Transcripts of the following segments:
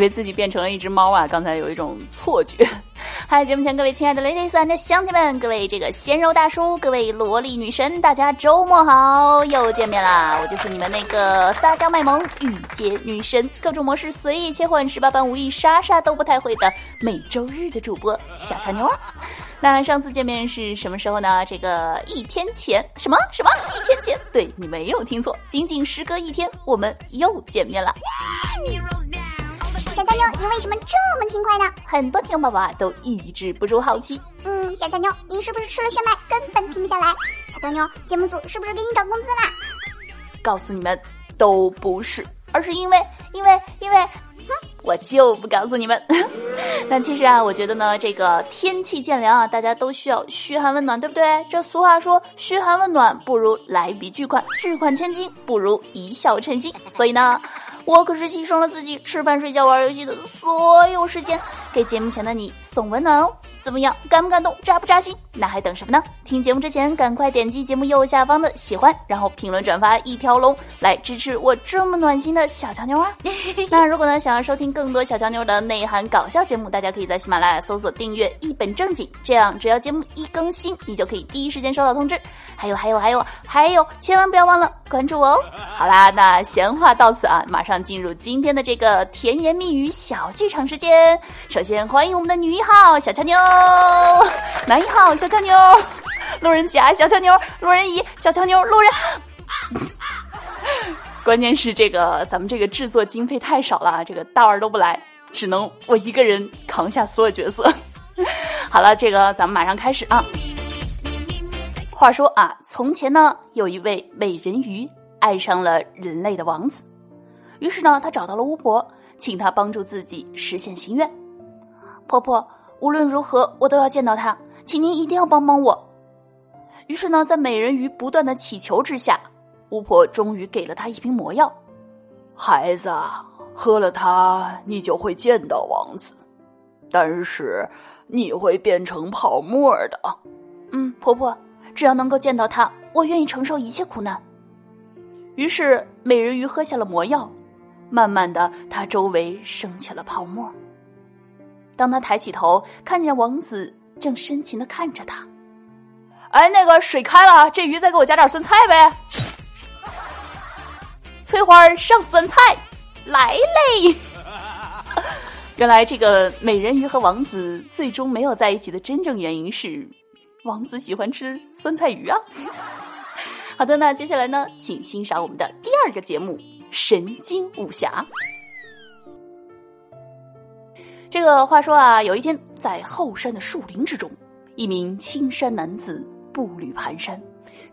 以为自己变成了一只猫啊！刚才有一种错觉。嗨，节目前各位亲爱的 ladies and 乡亲们，各位这个鲜肉大叔，各位萝莉女神，大家周末好，又见面啦！我就是你们那个撒娇卖萌、御姐女神，各种模式随意切换、十八般武艺啥啥都不太会的每周日的主播小乔妞。那上次见面是什么时候呢？这个一天前，什么什么一天前？对你没有听错，仅仅时隔一天，我们又见面了。小大妞，你为什么这么勤快呢？很多听众宝宝都抑制不住好奇。嗯，小大妞，你是不是吃了炫迈，根本停不下来？小大妞，节目组是不是给你涨工资啦？告诉你们，都不是，而是因为，因为，因为。哼我就不告诉你们。那其实啊，我觉得呢，这个天气渐凉啊，大家都需要嘘寒问暖，对不对？这俗话说，嘘寒问暖不如来笔巨款，巨款千金不如一笑称心。所以呢，我可是牺牲了自己吃饭、睡觉、玩游戏的所有时间，给节目前的你送温暖哦。怎么样，感不感动，扎不扎心？那还等什么呢？听节目之前，赶快点击节目右下方的喜欢，然后评论转发一条龙，来支持我这么暖心的小乔妞啊！那如果呢，想要收听更多小乔妞的内涵搞笑节目，大家可以在喜马拉雅搜索订阅一本正经，这样只要节目一更新，你就可以第一时间收到通知。还有还有还有还有，千万不要忘了关注我哦！好啦，那闲话到此啊，马上进入今天的这个甜言蜜语小剧场时间。首先欢迎我们的女一号小乔妞。男一号小乔妞，路人甲小乔妞，路人乙小乔妞，路人。关键是这个咱们这个制作经费太少了，这个大腕都不来，只能我一个人扛下所有角色。好了，这个咱们马上开始啊。话说啊，从前呢，有一位美人鱼爱上了人类的王子，于是呢，他找到了巫婆，请她帮助自己实现心愿。婆婆。无论如何，我都要见到他，请您一定要帮帮我。于是呢，在美人鱼不断的祈求之下，巫婆终于给了他一瓶魔药。孩子，喝了它，你就会见到王子，但是你会变成泡沫的。嗯，婆婆，只要能够见到他，我愿意承受一切苦难。于是，美人鱼喝下了魔药，慢慢的，它周围升起了泡沫。当他抬起头，看见王子正深情的看着他，哎，那个水开了，这鱼再给我加点酸菜呗。翠花上酸菜，来嘞！原来这个美人鱼和王子最终没有在一起的真正原因是，王子喜欢吃酸菜鱼啊。好的，那接下来呢，请欣赏我们的第二个节目《神经武侠》。这个话说啊，有一天在后山的树林之中，一名青衫男子步履蹒跚，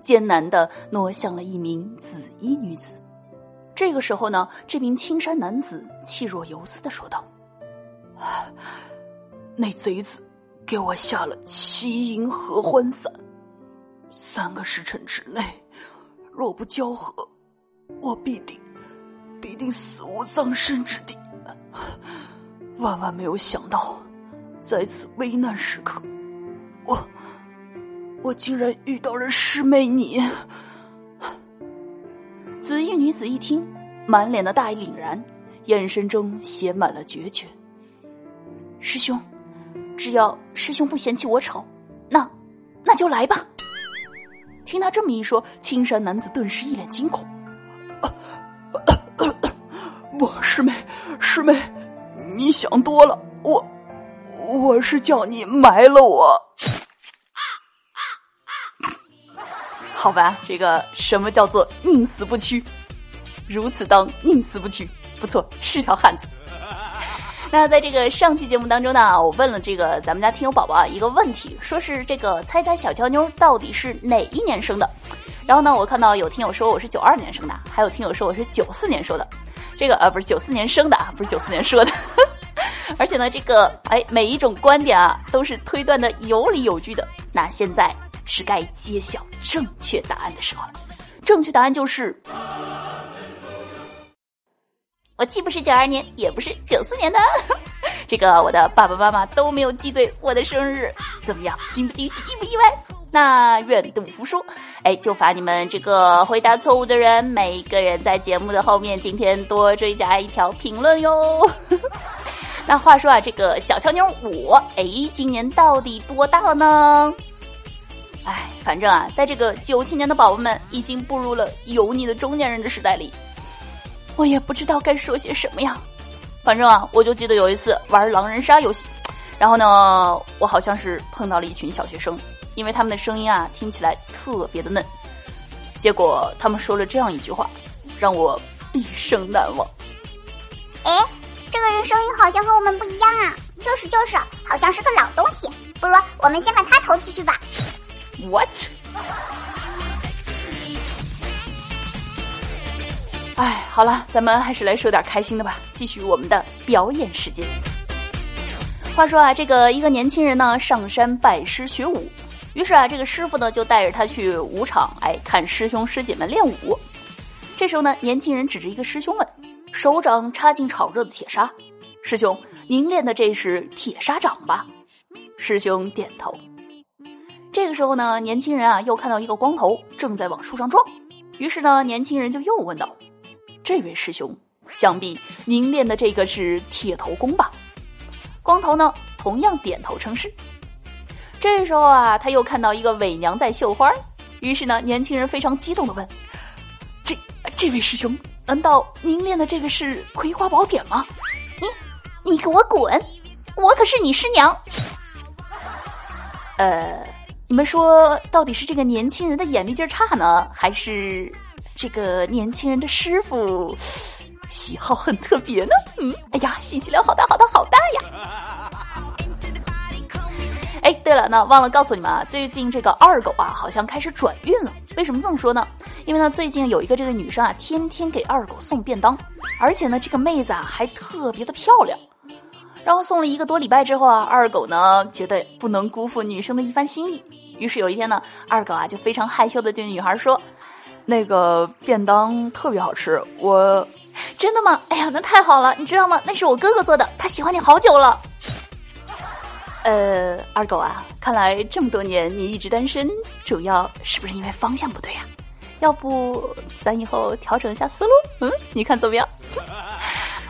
艰难的挪向了一名紫衣女子。这个时候呢，这名青衫男子气若游丝的说道：“那贼子给我下了七银合欢散，三个时辰之内，若不交合，我必定必定死无葬身之地。”万万没有想到，在此危难时刻，我我竟然遇到了师妹你。紫衣女子一听，满脸的大义凛然，眼神中写满了决绝。师兄，只要师兄不嫌弃我丑，那那就来吧。听他这么一说，青山男子顿时一脸惊恐。不，师妹，师妹。你想多了，我我是叫你埋了我。好吧，这个什么叫做宁死不屈？如此当宁死不屈，不错，是条汉子。那在这个上期节目当中呢，我问了这个咱们家听友宝宝啊一个问题，说是这个猜猜小乔妞到底是哪一年生的？然后呢，我看到有听友说我是九二年生的，还有听友说我是九四年生的。这个呃不是九四年生的啊，不是九四年说 的，而且呢，这个哎每一种观点啊都是推断的有理有据的。那现在是该揭晓正确答案的时候了，正确答案就是，我既不是九二年，也不是九四年的。这个我的爸爸妈妈都没有记对我的生日，怎么样？惊不惊喜，意不意外？那愿赌服输，哎，就罚你们这个回答错误的人，每一个人在节目的后面今天多追加一条评论哟。那话说啊，这个小乔妞我，哎，今年到底多大了呢？哎，反正啊，在这个九七年的宝宝们已经步入了油腻的中年人的时代里，我也不知道该说些什么呀。反正啊，我就记得有一次玩狼人杀游戏，然后呢，我好像是碰到了一群小学生，因为他们的声音啊听起来特别的嫩，结果他们说了这样一句话，让我毕生难忘。哎，这个人声音好像和我们不一样啊！就是就是，好像是个老东西。不如我们先把他投出去吧。What？哎，好了，咱们还是来说点开心的吧，继续我们的表演时间。话说啊，这个一个年轻人呢上山拜师学武，于是啊，这个师傅呢就带着他去武场，哎，看师兄师姐们练武。这时候呢，年轻人指着一个师兄问：“手掌插进炒热的铁砂，师兄，您练的这是铁砂掌吧？”师兄点头。这个时候呢，年轻人啊又看到一个光头正在往树上撞，于是呢，年轻人就又问道。这位师兄，想必您练的这个是铁头功吧？光头呢，同样点头称是。这时候啊，他又看到一个伪娘在绣花，于是呢，年轻人非常激动的问：“这这位师兄，难道您练的这个是葵花宝典吗？”你你给我滚！我可是你师娘。呃，你们说，到底是这个年轻人的眼力劲儿差呢，还是？这个年轻人的师傅喜好很特别呢，嗯，哎呀，信息量好大好大好大呀！哎，对了，那忘了告诉你们啊，最近这个二狗啊，好像开始转运了。为什么这么说呢？因为呢，最近有一个这个女生啊，天天给二狗送便当，而且呢，这个妹子啊还特别的漂亮。然后送了一个多礼拜之后啊，二狗呢觉得不能辜负女生的一番心意，于是有一天呢，二狗啊就非常害羞的对女孩说。那个便当特别好吃，我真的吗？哎呀，那太好了！你知道吗？那是我哥哥做的，他喜欢你好久了。呃，二狗啊，看来这么多年你一直单身，主要是不是因为方向不对呀？要不咱以后调整一下思路？嗯，你看怎么样？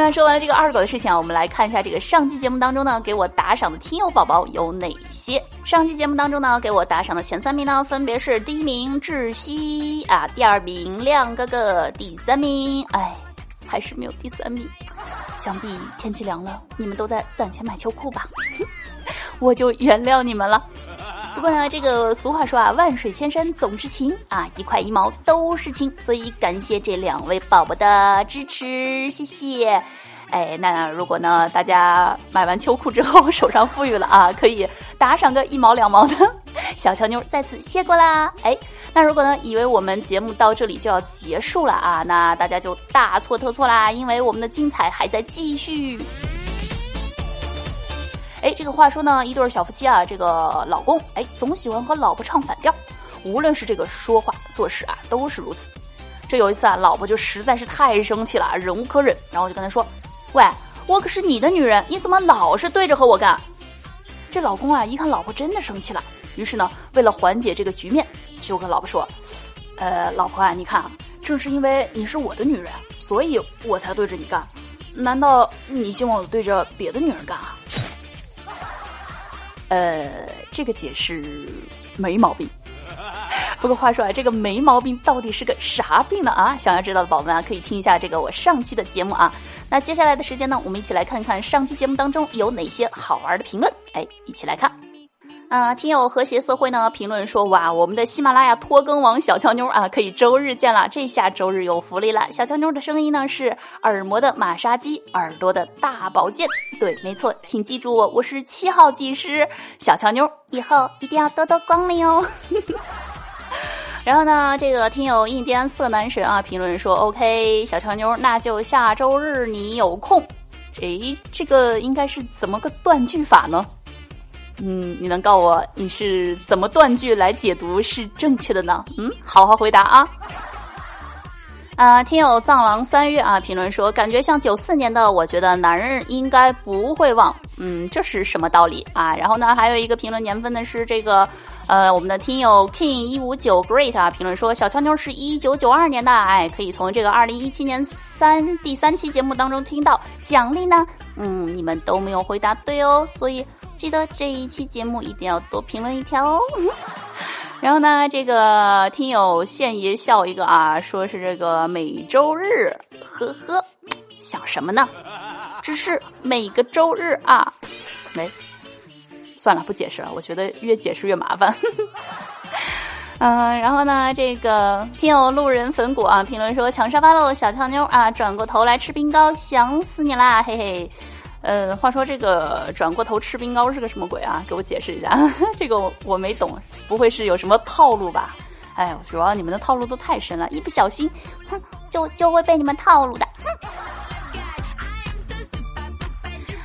那说完了这个二狗的事情啊，我们来看一下这个上期节目当中呢，给我打赏的听友宝宝有哪些？上期节目当中呢，给我打赏的前三名呢，分别是第一名窒息啊，第二名亮哥哥，第三名哎，还是没有第三名。想必天气凉了，你们都在攒钱买秋裤吧？我就原谅你们了。不过呢，这个俗话说啊，万水千山总是情啊，一块一毛都是情，所以感谢这两位宝宝的支持，谢谢。哎，那如果呢，大家买完秋裤之后手上富裕了啊，可以打赏个一毛两毛的，小乔妞再次谢过啦。哎，那如果呢，以为我们节目到这里就要结束了啊，那大家就大错特错啦，因为我们的精彩还在继续。哎，这个话说呢，一对小夫妻啊，这个老公哎，总喜欢和老婆唱反调，无论是这个说话做事啊，都是如此。这有一次啊，老婆就实在是太生气了，忍无可忍，然后就跟他说：“喂，我可是你的女人，你怎么老是对着和我干？”这老公啊，一看老婆真的生气了，于是呢，为了缓解这个局面，就跟老婆说：“呃，老婆啊，你看啊，正是因为你是我的女人，所以我才对着你干，难道你希望我对着别的女人干啊？”呃，这个解释没毛病。不过话说啊，这个没毛病到底是个啥病呢？啊，想要知道的宝宝们啊，可以听一下这个我上期的节目啊。那接下来的时间呢，我们一起来看看上期节目当中有哪些好玩的评论。哎，一起来看。啊，听友和谐社会呢评论说哇，我们的喜马拉雅拖更王小乔妞啊，可以周日见了，这下周日有福利了。小乔妞的声音呢是耳膜的马杀鸡，耳朵的大保健。对，没错，请记住我，我是七号技师小乔妞，以后一定要多多光临哦。然后呢，这个听友印第安色男神啊评论说，OK，小乔妞，那就下周日你有空。诶，这个应该是怎么个断句法呢？嗯，你能告我你是怎么断句来解读是正确的呢？嗯，好好回答啊。啊，听友藏狼三月啊评论说，感觉像九四年的，我觉得男人应该不会忘。嗯，这是什么道理啊？然后呢，还有一个评论年份的是这个，呃，我们的听友 king 一五九 great 啊评论说，小乔妞是一九九二年的，哎，可以从这个二零一七年三第三期节目当中听到。奖励呢？嗯，你们都没有回答对哦，所以记得这一期节目一定要多评论一条哦。然后呢，这个听友现爷笑一个啊，说是这个每周日，呵呵，想什么呢？只是每个周日啊，没，算了，不解释了，我觉得越解释越麻烦。嗯，然后呢，这个听友路人粉果啊，评论说抢沙发喽，小俏妞啊，转过头来吃冰糕，想死你啦，嘿嘿。呃，话说这个转过头吃冰糕是个什么鬼啊？给我解释一下，这个我没懂，不会是有什么套路吧？哎，主要你们的套路都太深了，一不小心，哼，就就会被你们套路的，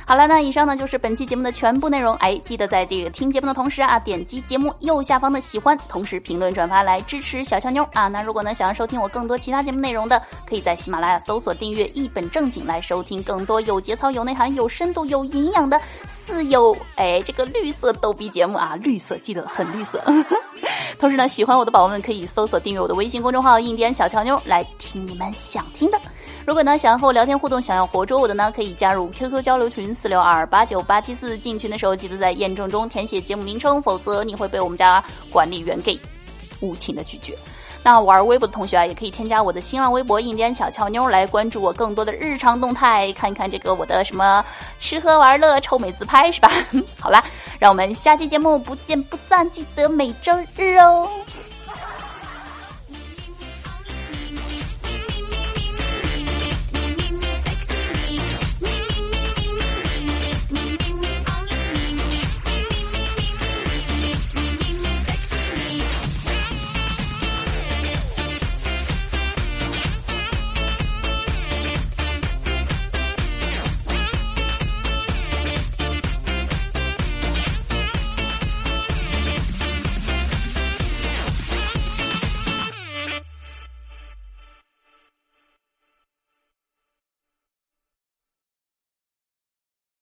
好了，那以上呢就是本期节目的全部内容。哎，记得在这个听节目的同时啊，点击节目右下方的喜欢，同时评论转发来支持小乔妞啊。那如果呢想要收听我更多其他节目内容的，可以在喜马拉雅搜索订阅一本正经来收听更多有节操、有内涵、有深度、有营养的四有哎这个绿色逗逼节目啊，绿色记得很绿色。同时呢，喜欢我的宝宝们可以搜索订阅我的微信公众号“印第安小乔妞”来听你们想听的。如果呢想要和我聊天互动，想要活捉我的呢，可以加入 QQ 交流群四六二八九八七四。进群的时候记得在验证中填写节目名称，否则你会被我们家管理员给无情的拒绝。那玩微博的同学啊，也可以添加我的新浪微博“印第安小俏妞”来关注我更多的日常动态，看一看这个我的什么吃喝玩乐、臭美自拍是吧？好啦，让我们下期节目不见不散，记得每周日哦。